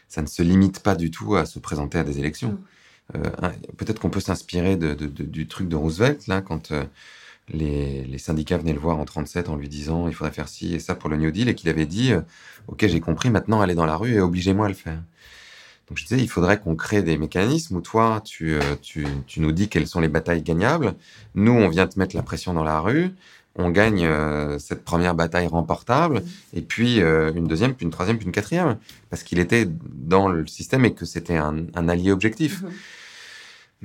Speaker 3: ça ne se limite pas du tout à se présenter à des élections. Mm. Euh, Peut-être qu'on peut, qu s'inspirer de, de, de, du truc de Roosevelt là quand euh, les, les, syndicats venaient le voir en 37 en lui disant il faudrait faire ci et ça pour le New Deal et qu'il avait dit euh, ok j'ai compris maintenant allez dans la rue et obligez-moi à le faire. Donc je disais, il faudrait qu'on crée des mécanismes où toi, tu, euh, tu, tu, nous dis quelles sont les batailles gagnables. Nous, on vient te mettre la pression dans la rue. On gagne euh, cette première bataille remportable, et puis une deuxième, puis une troisième, puis une quatrième, parce qu'il était dans le système et que c'était un, un, allié objectif. Mmh.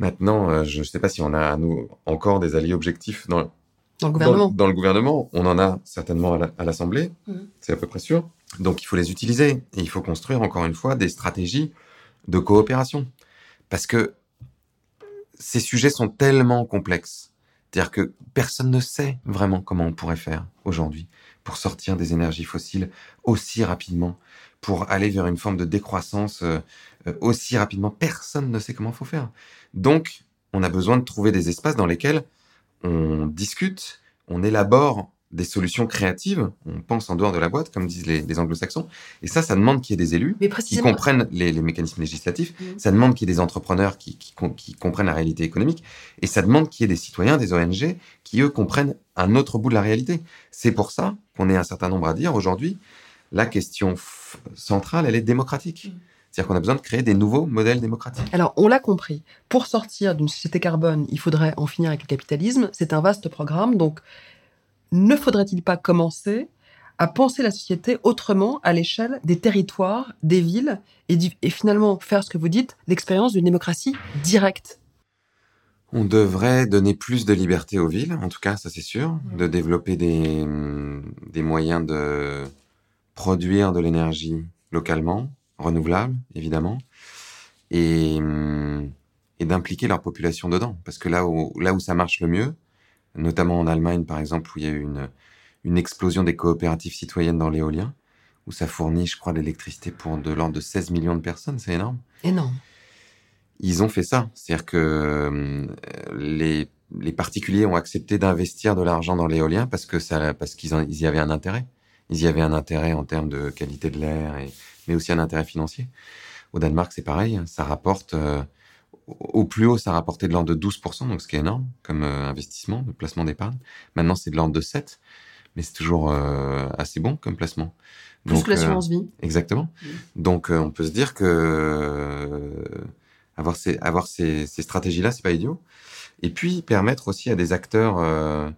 Speaker 3: Maintenant, euh, je ne sais pas si on a nous encore des alliés objectifs dans,
Speaker 2: dans le gouvernement.
Speaker 3: Dans, dans, le gouvernement, on en a certainement à l'Assemblée, la, mmh. c'est à peu près sûr. Donc il faut les utiliser et il faut construire encore une fois des stratégies de coopération. Parce que ces sujets sont tellement complexes. C'est-à-dire que personne ne sait vraiment comment on pourrait faire aujourd'hui pour sortir des énergies fossiles aussi rapidement, pour aller vers une forme de décroissance euh, aussi rapidement. Personne ne sait comment il faut faire. Donc, on a besoin de trouver des espaces dans lesquels on discute, on élabore des solutions créatives, on pense en dehors de la boîte, comme disent les, les anglo-saxons. Et ça, ça demande qu'il y ait des élus qui comprennent les, les mécanismes législatifs, mmh. ça demande qu'il y ait des entrepreneurs qui, qui, qui, comprennent la réalité économique, et ça demande qu'il y ait des citoyens, des ONG, qui, eux, comprennent un autre bout de la réalité. C'est pour ça qu'on est un certain nombre à dire aujourd'hui, la question centrale, elle est démocratique. Mmh. C'est-à-dire qu'on a besoin de créer des nouveaux modèles démocratiques.
Speaker 2: Alors, on l'a compris. Pour sortir d'une société carbone, il faudrait en finir avec le capitalisme. C'est un vaste programme. Donc, ne faudrait-il pas commencer à penser la société autrement à l'échelle des territoires, des villes, et, et, finalement faire ce que vous dites, l'expérience d'une démocratie directe?
Speaker 3: On devrait donner plus de liberté aux villes, en tout cas, ça c'est sûr, mmh. de développer des, des moyens de produire de l'énergie localement, renouvelable, évidemment, et, et d'impliquer leur population dedans. Parce que là où, là où ça marche le mieux, notamment en Allemagne, par exemple, où il y a eu une, une explosion des coopératives citoyennes dans l'éolien, où ça fournit, je crois, l'électricité pour de l'ordre de 16 millions de personnes. C'est énorme.
Speaker 2: Énorme.
Speaker 3: Ils ont fait ça. C'est-à-dire que euh, les, les particuliers ont accepté d'investir de l'argent dans l'éolien parce que ça, parce qu'ils ils y avaient un intérêt. Ils y avaient un intérêt en termes de qualité de l'air, et, mais aussi un intérêt financier. Au Danemark, c'est pareil. Ça rapporte, euh, au plus haut, ça rapportait de l'ordre de 12%, donc ce qui est énorme comme euh, investissement, de placement d'épargne. Maintenant, c'est de l'ordre de 7%, mais c'est toujours euh, assez bon comme placement.
Speaker 2: Plus donc, que l'assurance vie.
Speaker 3: Exactement. Mmh. Donc, on peut se dire que avoir ces, avoir ces, ces stratégies-là, c'est pas idiot. Et puis, permettre aussi à des acteurs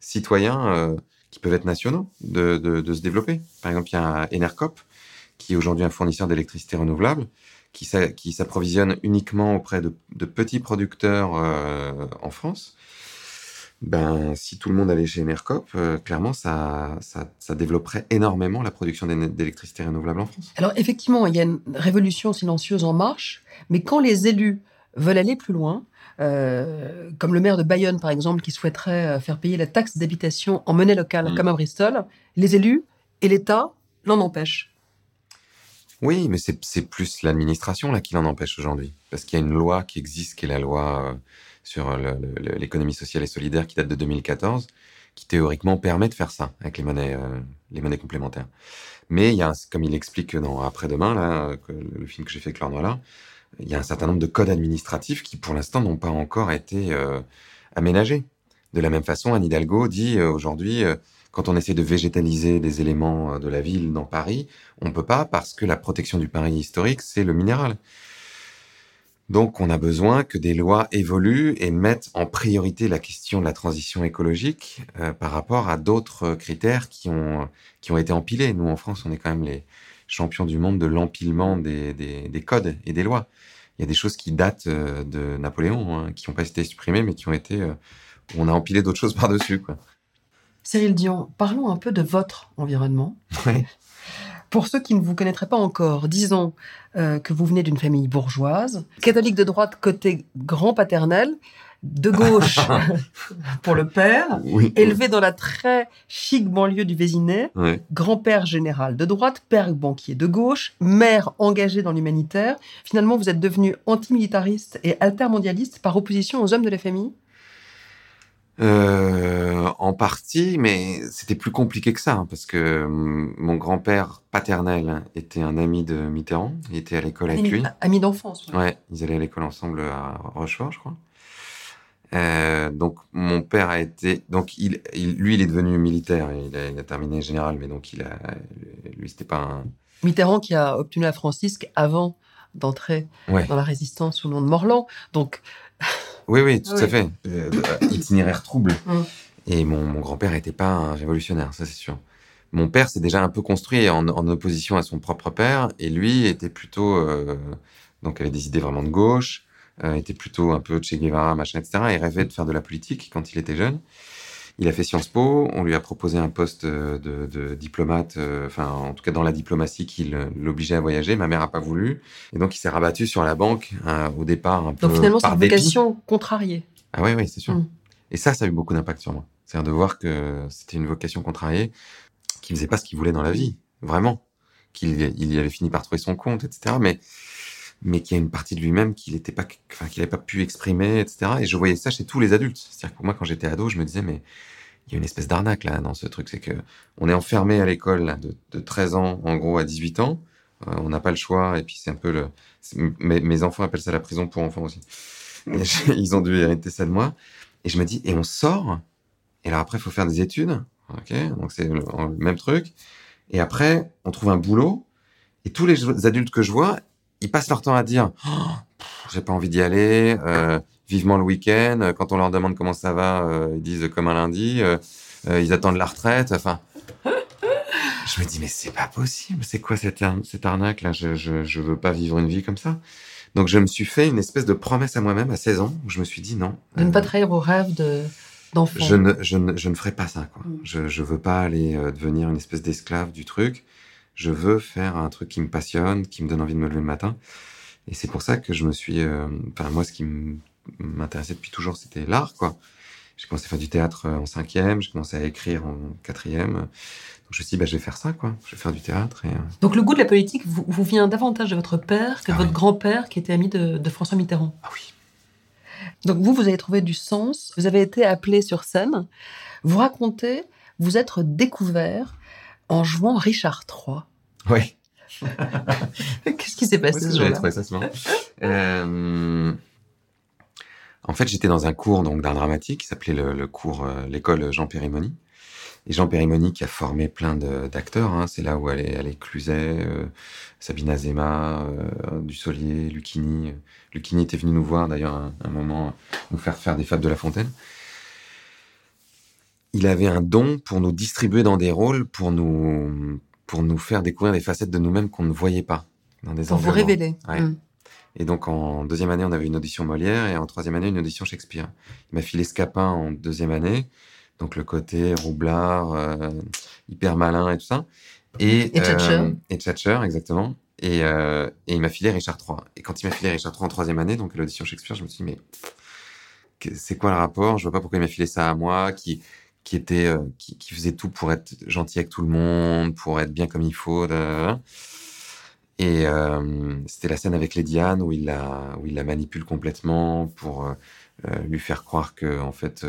Speaker 3: citoyens qui peuvent être nationaux de, de, de, se développer. Par exemple, il y a Enercop, qui est aujourd'hui un fournisseur d'électricité renouvelable, qui s'approvisionne uniquement auprès de, de petits producteurs euh, en France. Ben, si tout le monde allait chez Enercop, euh, clairement, ça, ça, ça, développerait énormément la production d'électricité renouvelable en France.
Speaker 2: Alors, effectivement, il y a une révolution silencieuse en marche, mais quand les élus veulent aller plus loin, euh, comme le maire de Bayonne, par exemple, qui souhaiterait faire payer la taxe d'habitation en monnaie locale, mmh. comme à Bristol, les élus et l'État l'en empêchent.
Speaker 3: Oui, mais c'est plus l'administration là qui l'en empêche aujourd'hui, parce qu'il y a une loi qui existe, qui est la loi euh, sur l'économie sociale et solidaire, qui date de 2014, qui théoriquement permet de faire ça avec les monnaies, euh, les monnaies complémentaires. Mais il y a, comme il explique dans Après-demain, là, le film que j'ai fait avec Laure il y a un certain nombre de codes administratifs qui, pour l'instant, n'ont pas encore été euh, aménagés. De la même façon, Anne Hidalgo dit euh, aujourd'hui, euh, quand on essaie de végétaliser des éléments euh, de la ville dans Paris, on peut pas parce que la protection du Paris historique, c'est le minéral. Donc, on a besoin que des lois évoluent et mettent en priorité la question de la transition écologique euh, par rapport à d'autres critères qui ont, qui ont été empilés. Nous, en France, on est quand même les champions du monde de l'empilement des, des, des codes et des lois. Il y a des choses qui datent euh, de Napoléon, hein, qui n'ont pas été supprimées, mais qui ont été... on a empilé d'autres choses par-dessus, quoi.
Speaker 2: Cyril Dion, parlons un peu de votre environnement.
Speaker 3: Ouais.
Speaker 2: Pour ceux qui ne vous connaîtraient pas encore, disons euh, que vous venez d'une famille bourgeoise, catholique de droite côté grand paternel, de gauche pour le père,
Speaker 3: Oui.
Speaker 2: élevé dans la très chic banlieue du Vésinet,
Speaker 3: Ouais.
Speaker 2: grand-père général de droite, père banquier de gauche, mère engagée dans l'humanitaire. Finalement, vous êtes devenu antimilitariste et altermondialiste par opposition aux hommes de la famille?
Speaker 3: Euh, en partie, mais c'était plus compliqué que ça, hein, parce que hum, mon grand-père paternel était un ami de Mitterrand. Il était à l'école avec lui.
Speaker 2: ami d'enfance. ouais.
Speaker 3: Ouais, ils allaient à l'école ensemble à Rochefort, je crois. Euh, donc mon père a été, donc il, il- lui, il est devenu militaire. Il a, il a terminé général, mais donc il a, lui, c'était pas un.
Speaker 2: Mitterrand qui a obtenu la francisque avant d'entrer
Speaker 3: Ouais.
Speaker 2: dans la résistance sous le nom de Morland. Donc,
Speaker 3: Oui, oui, tout
Speaker 2: Oui.
Speaker 3: à fait. Euh, itinéraire trouble.
Speaker 2: Mm.
Speaker 3: Et mon, mon grand-père n'était pas un révolutionnaire, ça c'est sûr. Mon père s'est déjà un peu construit en, en opposition à son propre père, et lui était plutôt, euh, donc avait des idées vraiment de gauche, euh, était plutôt un peu Che Guevara, machin, etc. Et rêvait de faire de la politique quand il était jeune. Il a fait Sciences Po, on lui a proposé un poste euh, de, de diplomate, euh, enfin en tout cas dans la diplomatie qui le- l'obligeait à voyager. Ma mère a pas voulu, et donc il s'est rabattu sur la banque euh, au départ un peu
Speaker 2: donc finalement,
Speaker 3: par
Speaker 2: une vocation contrariée.
Speaker 3: Ah oui, oui, c'est sûr.
Speaker 2: Mm.
Speaker 3: Et ça, ça a eu beaucoup d'impact sur moi. C'est-à-dire de voir que c'était une vocation contrariée, qu'il faisait pas ce qu'il voulait dans la vie, vraiment. Qu'il il y avait fini par trouver son compte, etc. Mais, mais qu'il y a une partie de lui-même qu'il n'était pas, enfin, qu'il n'avait pas pu exprimer, etc. Et je voyais ça chez tous les adultes. C'est-à-dire que pour moi, quand j'étais ado, je me disais, mais il y a une espèce d'arnaque là dans ce truc. C'est que on est enfermé à l'école de, de 13 ans, en gros, à 18 ans. Euh, on n'a pas le choix. Et puis c'est un peu le. Mes, enfants appellent ça la prison pour enfants aussi. Ils ont dû hériter ça de moi. Et je me dis, et on sort. Et alors après, il faut faire des études. Ok, donc c'est le même truc. Et après, on trouve un boulot. Et tous les adultes que je vois, ils passent leur temps à dire, oh, j'ai pas envie d'y aller. euh, vivement le week-end. Quand on leur demande comment ça va, euh, ils disent comme un lundi. euh, euh, ils attendent la retraite. Enfin, je me dis, mais c'est pas possible. C'est quoi cette, ar- cette arnaque là je, je, je veux pas vivre une vie comme ça. Donc je me suis fait une espèce de promesse à moi-même à 16 ans où je me suis dit non.
Speaker 2: De ne
Speaker 3: euh,
Speaker 2: pas trahir vos rêves de- d'enfant.
Speaker 3: je ne, je, ne, je ne ferai pas ça. Quoi.
Speaker 2: Mm.
Speaker 3: Je, je veux pas aller euh, devenir une espèce d'esclave du truc. Je veux faire un truc qui me passionne, qui me donne envie de me lever le matin. Et c'est pour ça que je me suis. euh, Enfin, moi, ce qui m'intéressait depuis toujours, c'était l'art, quoi. J'ai commencé à faire du théâtre euh, en cinquième, j'ai commencé à écrire en quatrième. Donc je me suis dit, bah, je vais faire ça, quoi. Je vais faire du théâtre. Et, euh,
Speaker 2: Donc le goût de la politique vous, vous vient davantage de votre père que de
Speaker 3: Ah
Speaker 2: votre
Speaker 3: oui.
Speaker 2: grand-père qui était ami de, de François Mitterrand.
Speaker 3: Ah oui.
Speaker 2: Donc vous, vous avez trouvé du sens, vous avez été appelé sur scène, vous racontez vous être découvert en jouant Richard III.
Speaker 3: Oui.
Speaker 2: Qu'est-ce qui s'est passé ce jour-là?
Speaker 3: ça. Euh, En fait, j'étais dans un cours donc d'art dramatique qui s'appelait le, le cours euh, l'école Jean Périmoni. Et Jean Périmoni qui a formé plein d'acteurs. Hein, c'est là où elle est, elle est Cluzet, euh, Sabine Azema, euh, Dussolier, Lucchini. Lucchini était venu nous voir d'ailleurs un, un moment nous faire faire des fables de La Fontaine. Il avait un don pour nous distribuer dans des rôles, pour nous pour nous faire découvrir des facettes de nous-mêmes qu'on ne voyait pas dans des
Speaker 2: Pour vous révéler.
Speaker 3: Ouais.
Speaker 2: Mm.
Speaker 3: Et donc en deuxième année, on avait une audition Molière et en troisième année, une audition Shakespeare. Il m'a filé Scapin en deuxième année, donc le côté roublard, euh, hyper malin et tout ça. Et,
Speaker 2: Et Thatcher.
Speaker 3: euh, et Thatcher, exactement. Et, euh, et il m'a filé Richard III. Et quand il m'a filé Richard III en troisième année, donc l'audition Shakespeare, je me suis dit, mais c'est quoi le rapport? Je vois pas pourquoi il m'a filé ça à moi, qui qui était euh, qui, faisait tout pour être gentil avec tout le monde, pour être bien comme il faut. Et euh, c'était la scène avec Lady Anne où il la, où il la manipule complètement pour euh, lui faire croire que en fait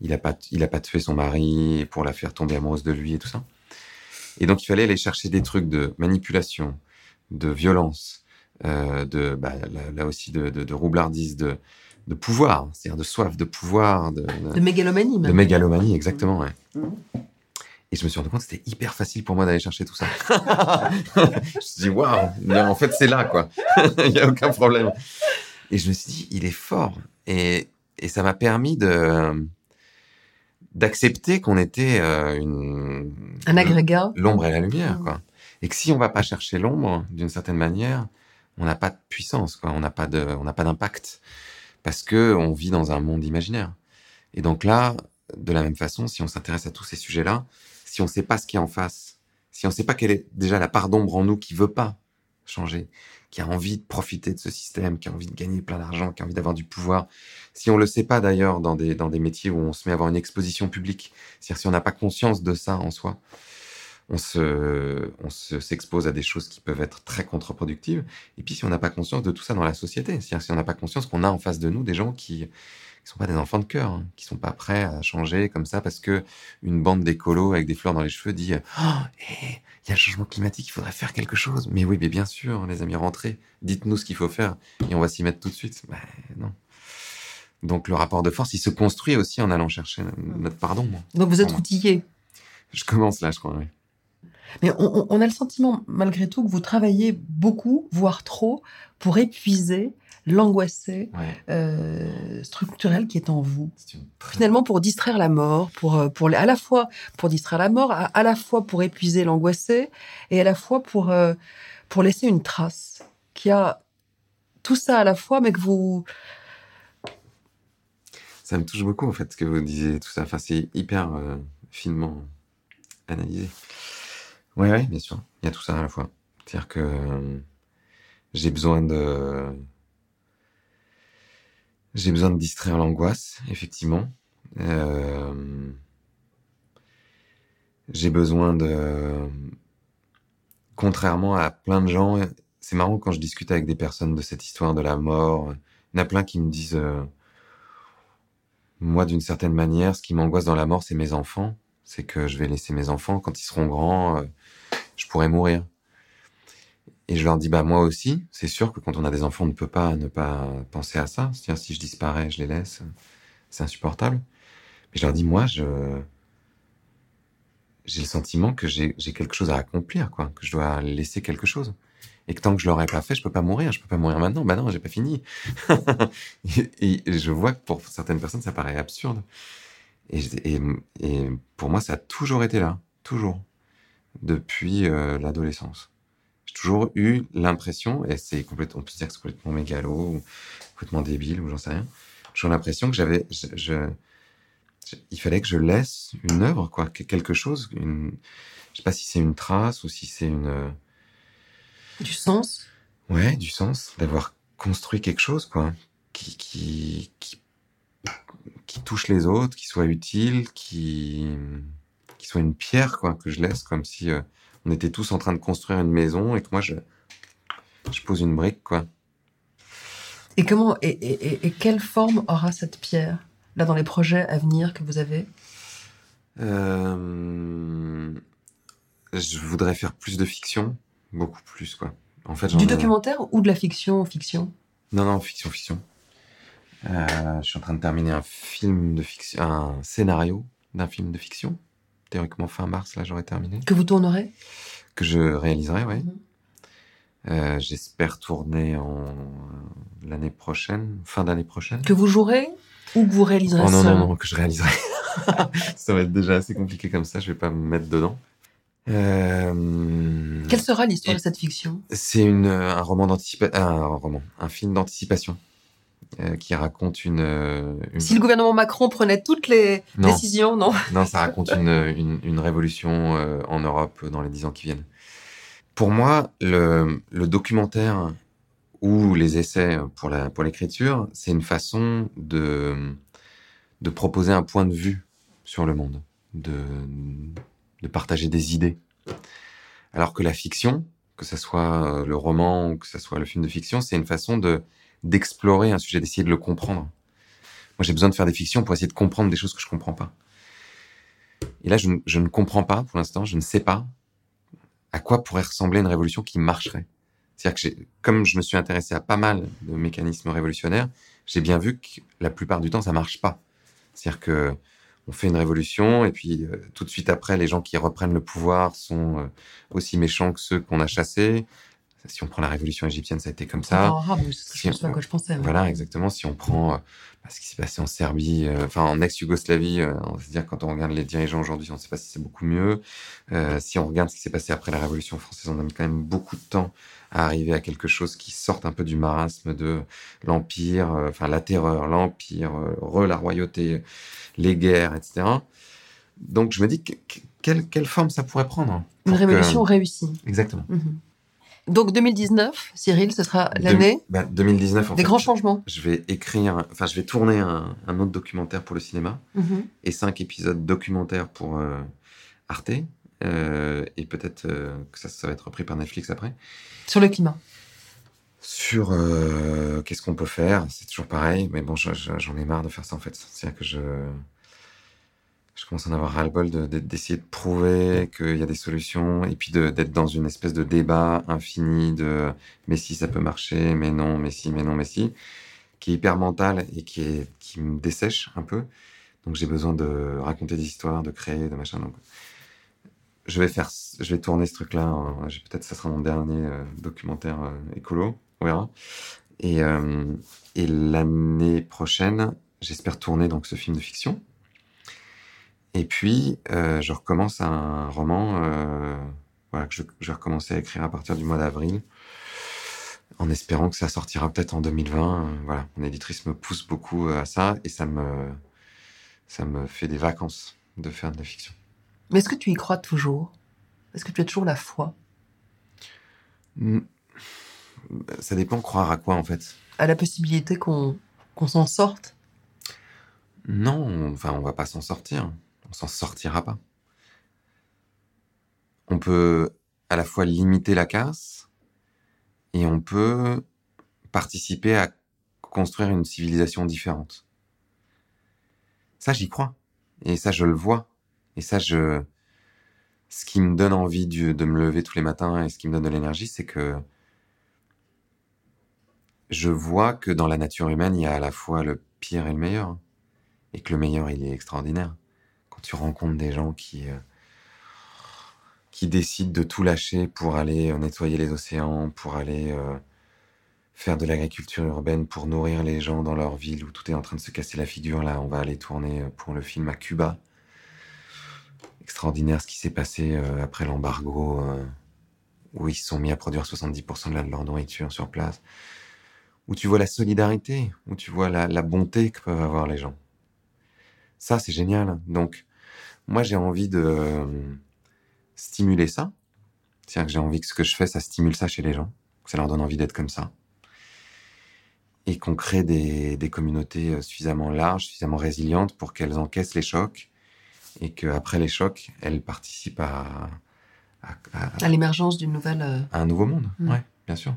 Speaker 3: il a pas, il a pas tué son mari pour la faire tomber amoureuse de lui et tout ça. Et donc il fallait aller chercher des trucs de manipulation, de violence, de bah, là, là, aussi de, de, de roublardise, de, de pouvoir, c'est-à-dire de soif, de pouvoir, de,
Speaker 2: de mégalomanie.
Speaker 3: De mégalomanie, exactement. Ouais. Mmh. Et je me suis rendu compte que c'était hyper facile pour moi d'aller chercher tout ça. je me suis dit, waouh, en fait, c'est là, quoi. Il n'y a aucun problème. Et je me suis dit, il est fort. Et, et ça m'a permis de d'accepter qu'on était euh, une
Speaker 2: un agrégat
Speaker 3: l'ombre et la lumière quoi et que si on va pas chercher l'ombre d'une certaine manière on n'a pas de puissance quoi on n'a pas de on n'a pas d'impact parce que on vit dans un monde imaginaire et donc là de la même façon si on s'intéresse à tous ces sujets là si on sait pas ce qui est en face si on sait pas quelle est déjà la part d'ombre en nous qui veut pas changer qui a envie de profiter de ce système, qui a envie de gagner plein d'argent, qui a envie d'avoir du pouvoir. Si on le sait pas d'ailleurs dans des, dans des métiers où on se met à avoir une exposition publique, c'est-à-dire si on n'a pas conscience de ça en soi, on se, on se, s'expose à des choses qui peuvent être très contre-productives. Et puis si on n'a pas conscience de tout ça dans la société, c'est-à-dire si on n'a pas conscience qu'on a en face de nous des gens qui, qui sont pas des enfants de cœur, hein, qui sont pas prêts à changer comme ça parce que une bande d'écolos avec des fleurs dans les cheveux dit oh, hey, il y a le changement climatique, il faudrait faire quelque chose. Mais oui, mais bien sûr, les amis, rentrez, dites-nous ce qu'il faut faire et on va s'y mettre tout de suite. Ben, non. Donc le rapport de force, il se construit aussi en allant chercher notre pardon.
Speaker 2: Donc vous êtes outillé.
Speaker 3: Je commence là, je crois. Oui.
Speaker 2: Mais on, on, a le sentiment, malgré tout, que vous travaillez beaucoup, voire trop, pour épuiser l'angoissé
Speaker 3: ouais.
Speaker 2: euh, structurel qui est en vous. Est Finalement, pour distraire la mort, pour, euh, pour à la fois pour distraire la mort, à, à la fois pour épuiser l'angoissé, et à la fois pour, euh, pour laisser une trace qui a tout ça à la fois, mais que vous...
Speaker 3: Ça me touche beaucoup, en fait, ce que vous disiez, tout ça. Enfin, c'est hyper euh, finement analysé. Oui, oui, bien sûr. Il y a tout ça à la fois. C'est-à-dire que euh, j'ai besoin de j'ai besoin de distraire l'angoisse, effectivement. Euh... J'ai besoin de... Contrairement à plein de gens, c'est marrant quand je discute avec des personnes de cette histoire de la mort, il y en a plein qui me disent, euh... moi d'une certaine manière, ce qui m'angoisse dans la mort, c'est mes enfants. C'est que je vais laisser mes enfants, quand ils seront grands, je pourrais mourir. Et je leur dis, bah, moi aussi, c'est sûr que quand on a des enfants, on ne peut pas ne pas penser à ça. C'est-à-dire, si je disparais, je les laisse, c'est insupportable. Mais je leur dis, moi, je, j'ai le sentiment que j'ai, quelque chose à accomplir, quoi, que je dois laisser quelque chose. Et que tant que je l'aurais pas fait, je peux pas mourir, je peux pas mourir maintenant. Bah non, j'ai pas fini. et, je vois que pour certaines personnes, ça paraît absurde. Et, et pour moi, ça a toujours été là. Toujours. Depuis euh, l'adolescence toujours eu l'impression, et c'est complètement, on peut dire que c'est complètement mégalo, ou complètement débile, ou j'en sais rien. J'ai l'impression que j'avais, je, je, il fallait que je laisse une œuvre, quoi, quelque chose, une, je sais pas si c'est une trace ou si c'est une.
Speaker 2: Du sens.
Speaker 3: Ouais, du sens, d'avoir construit quelque chose, quoi, qui, qui, qui, qui touche les autres, qui soit utile, qui, qui soit une pierre, quoi, que je laisse comme si. Euh, on était tous en train de construire une maison et que moi, je, je pose une brique, quoi.
Speaker 2: Et comment et, et, et quelle forme aura cette pierre là dans les projets à venir que vous avez?
Speaker 3: Euh, Je voudrais faire plus de fiction, beaucoup plus quoi. En fait,
Speaker 2: du documentaire ai... ou de la fiction fiction?
Speaker 3: Non non fiction fiction. Euh, je suis en train de terminer un film de fiction, un scénario d'un film de fiction théoriquement fin mars, là, j'aurais terminé.
Speaker 2: Que vous tournerez?
Speaker 3: Que je réaliserai, oui. Mmh. Euh, J'espère tourner en l'année prochaine, fin d'année prochaine.
Speaker 2: Que vous jouerez ou que vous réaliserez
Speaker 3: oh, non, non, non, que je réaliserai. ça va être déjà assez compliqué comme ça, je vais pas me mettre dedans. Euh...
Speaker 2: Quelle sera l'histoire de cette fiction?
Speaker 3: C'est un roman d'anticipation, un roman, un film d'anticipation euh, qui raconte une, euh, une,
Speaker 2: Si le gouvernement Macron prenait toutes les non. décisions, non
Speaker 3: Non, ça raconte une, une, une révolution euh, en Europe dans les dix ans qui viennent. Pour moi, le, le documentaire ou les essais pour la pour l'écriture, c'est une façon de de proposer un point de vue sur le monde, de de partager des idées. Alors que la fiction, que ce soit le roman ou que ce soit le film de fiction, c'est une façon de d'explorer un sujet, d'essayer de le comprendre. Moi, j'ai besoin de faire des fictions pour essayer de comprendre des choses que je comprends pas. Et là, je, ne- ne comprends pas pour l'instant, je ne sais pas à quoi pourrait ressembler une révolution qui marcherait. C'est-à-dire que comme je me suis intéressé à pas mal de mécanismes révolutionnaires, j'ai bien vu que la plupart du temps, ça marche pas. C'est-à-dire que on fait une révolution et puis euh, tout de suite après, les gens qui reprennent le pouvoir sont euh, aussi méchants que ceux qu'on a chassés. Si on prend la révolution égyptienne, ça a été comme ça.
Speaker 2: Arabe, c'est ce à quoi je pensais.
Speaker 3: Voilà, exactement. Si on prend euh, bah, ce qui s'est passé en Serbie, euh, enfin en ex-Yougoslavie, euh, on va se dire quand on regarde les dirigeants aujourd'hui, on ne sait pas si c'est beaucoup mieux. Si on regarde ce qui s'est passé après la Révolution française, on a mis quand même beaucoup de temps à arriver à quelque chose qui sorte un peu du marasme de l'empire, enfin la terreur, l'empire, re la royauté, les guerres, etc. Donc je me dis que- que- quelle, quelle forme ça pourrait prendre
Speaker 2: Une
Speaker 3: que-
Speaker 2: révolution réussie.
Speaker 3: Exactement.
Speaker 2: Mhm. Donc 2019, Cyril, ce sera l'année
Speaker 3: Deux- bah, 2019. en
Speaker 2: des
Speaker 3: fait,
Speaker 2: grands changements.
Speaker 3: je vais écrire, enfin, je vais tourner un, un autre documentaire pour le cinéma
Speaker 2: Mhm.
Speaker 3: et cinq épisodes documentaires pour euh, Arte. euh, et peut-être euh, que ça, ça va être repris par Netflix après.
Speaker 2: Sur le climat.
Speaker 3: Sur qu'est-ce qu'on peut faire, c'est toujours pareil, mais bon, je- je- j'en ai marre de faire ça en fait. C'est-à-dire que je, je commence à en avoir ras-le-bol de- de- d'essayer de, prouver qu'il y a des solutions et puis d'être dans une espèce de débat infini de mais si ça peut marcher, mais non, mais si, mais non, mais si, qui est hyper mental et qui, est, qui me dessèche un peu. Donc j'ai besoin de raconter des histoires, de créer, de machin. Donc je vais faire, je vais tourner ce truc-là. Peut-être que ça sera mon dernier euh, documentaire euh, écolo, on verra. Et, euh, et l'année prochaine, j'espère tourner donc ce film de fiction. Et puis, euh, je recommence un roman euh, voilà, que je, je vais recommencer à écrire à partir du mois d'avril, en espérant que ça sortira peut-être en 2020. Euh, voilà, mon éditrice me pousse beaucoup à ça et ça me, ça me fait des vacances de faire de la fiction.
Speaker 2: Mais est-ce que tu y crois toujours? Est-ce que tu as toujours la foi?
Speaker 3: Hmm. Ça dépend croire à quoi en fait.
Speaker 2: à la possibilité qu'on qu'on s'en sorte?
Speaker 3: Non, on- enfin, on va pas s'en sortir. On s'en sortira pas. On peut à la fois limiter la casse et on peut participer à construire une civilisation différente. Ça, j'y crois. Et ça, je le vois. Et ça, je, ce qui me donne envie de, de me lever tous les matins et ce qui me donne de l'énergie, c'est que je vois que dans la nature humaine, il y a à la fois le pire et le meilleur. Et que le meilleur, il est extraordinaire. Tu rencontres des gens qui, euh, qui décident de tout lâcher pour aller euh, nettoyer les océans, pour aller euh, faire de l'agriculture urbaine, pour nourrir les gens dans leur ville où tout est en train de se casser la figure. Là, on va aller tourner pour le film à Cuba. Extraordinaire ce qui s'est passé après l'embargo, où ils se sont mis à produire 70% de la- de leur nourriture sur place où tu vois la solidarité, où tu vois la, la bonté que peuvent avoir les gens. Ça, c'est génial. Donc, moi, j'ai envie de euh, stimuler ça. C'est-à-dire que j'ai envie que ce que je fais, ça stimule ça chez les gens, que ça leur donne envie d'être comme ça. Et qu'on crée des, des communautés euh, suffisamment larges, suffisamment résilientes pour qu'elles encaissent les chocs et qu'après les chocs, elles participent à, à- à-
Speaker 2: à l'émergence d'une nouvelle. euh,
Speaker 3: à un nouveau monde.
Speaker 2: Mm.
Speaker 3: Ouais, bien sûr.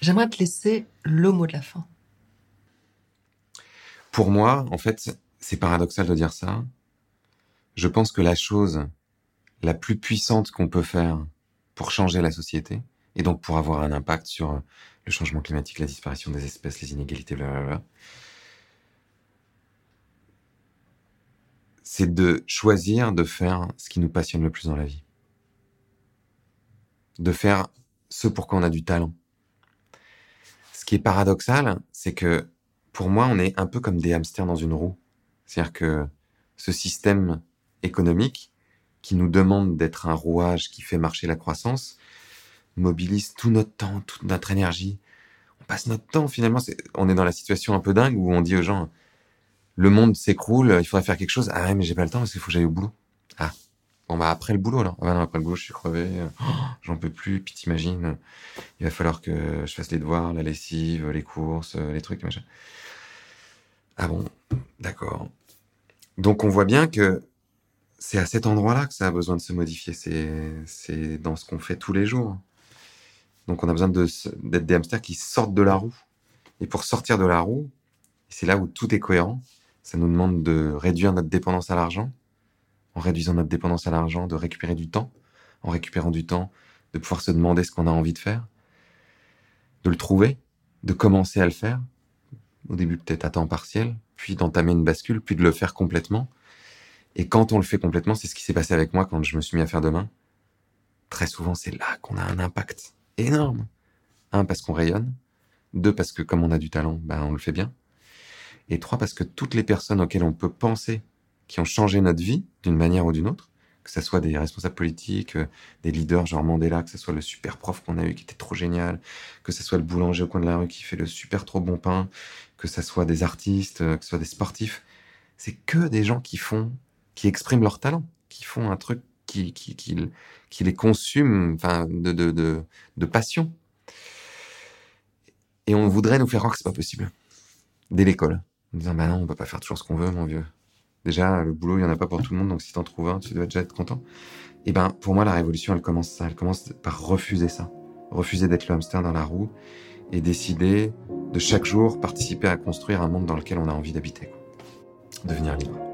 Speaker 2: J'aimerais te laisser le mot de la fin.
Speaker 3: Pour moi, en fait, c'est paradoxal de dire ça. Je pense que la chose la plus puissante qu'on peut faire pour changer la société, et donc pour avoir un impact sur le changement climatique, la disparition des espèces, les inégalités, blablabla, c'est de choisir de faire ce qui nous passionne le plus dans la vie. De faire ce pour quoi on a du talent. Ce qui est paradoxal, c'est que pour moi, on est un peu comme des hamsters dans une roue. C'est-à-dire que ce système économique qui nous demande d'être un rouage qui fait marcher la croissance mobilise tout notre temps, toute notre énergie. On passe notre temps finalement. On est dans la situation un peu dingue où on dit aux gens le monde s'écroule, il faudrait faire quelque chose. Ah ouais, mais j'ai pas le temps parce qu'il faut que j'aille au boulot. Ah. Bon, bah, après le boulot, alors. Ah bah non, après le boulot, je suis crevé. Oh, J'en peux plus. Puis t'imagines, il va falloir que je fasse les devoirs, la lessive, les courses, les trucs, machin. Ah bon, d'accord. Donc on voit bien que c'est à cet endroit-là que ça a besoin de se modifier. C'est, dans ce qu'on fait tous les jours. Donc on a besoin de d'être des hamsters qui sortent de la roue. Et pour sortir de la roue, C'est là où tout est cohérent. Ça nous demande de réduire notre dépendance à l'argent. En réduisant notre dépendance à l'argent, de récupérer du temps. En récupérant du temps, de pouvoir se demander ce qu'on a envie de faire. De le trouver, de commencer à le faire. Au début peut-être à temps partiel, puis d'entamer une bascule, puis de le faire complètement. Et quand on le fait complètement, c'est ce qui s'est passé avec moi quand je me suis mis à faire demain. Très souvent, c'est là qu'on a un impact énorme. Un, parce qu'on rayonne. Deux, parce que comme on a du talent, ben, on le fait bien. Et trois, parce que toutes les personnes auxquelles on peut penser qui ont changé notre vie d'une manière ou d'une autre, que ce soit des responsables politiques, euh, des leaders genre Mandela, que ce soit le super prof qu'on a eu qui était trop génial, que ce soit le boulanger au coin de la rue qui fait le super trop bon pain, que ce soit des artistes, euh, que ce soit des sportifs, c'est que des gens qui font, qui expriment leur talent, qui font un truc qui, les consume de, passion. Et on voudrait nous faire croire que c'est pas possible. Dès l'école. En disant, bah non, on peut pas faire toujours ce qu'on veut, mon vieux. Déjà, le boulot, il y en a pas pour tout le monde, donc si t'en trouves un, tu dois déjà être content. Et ben, pour moi, la révolution, elle commence ça. Elle commence par refuser ça. Refuser d'être le hamster dans la roue et décider de chaque jour participer à construire un monde dans lequel on a envie d'habiter. Devenir libre.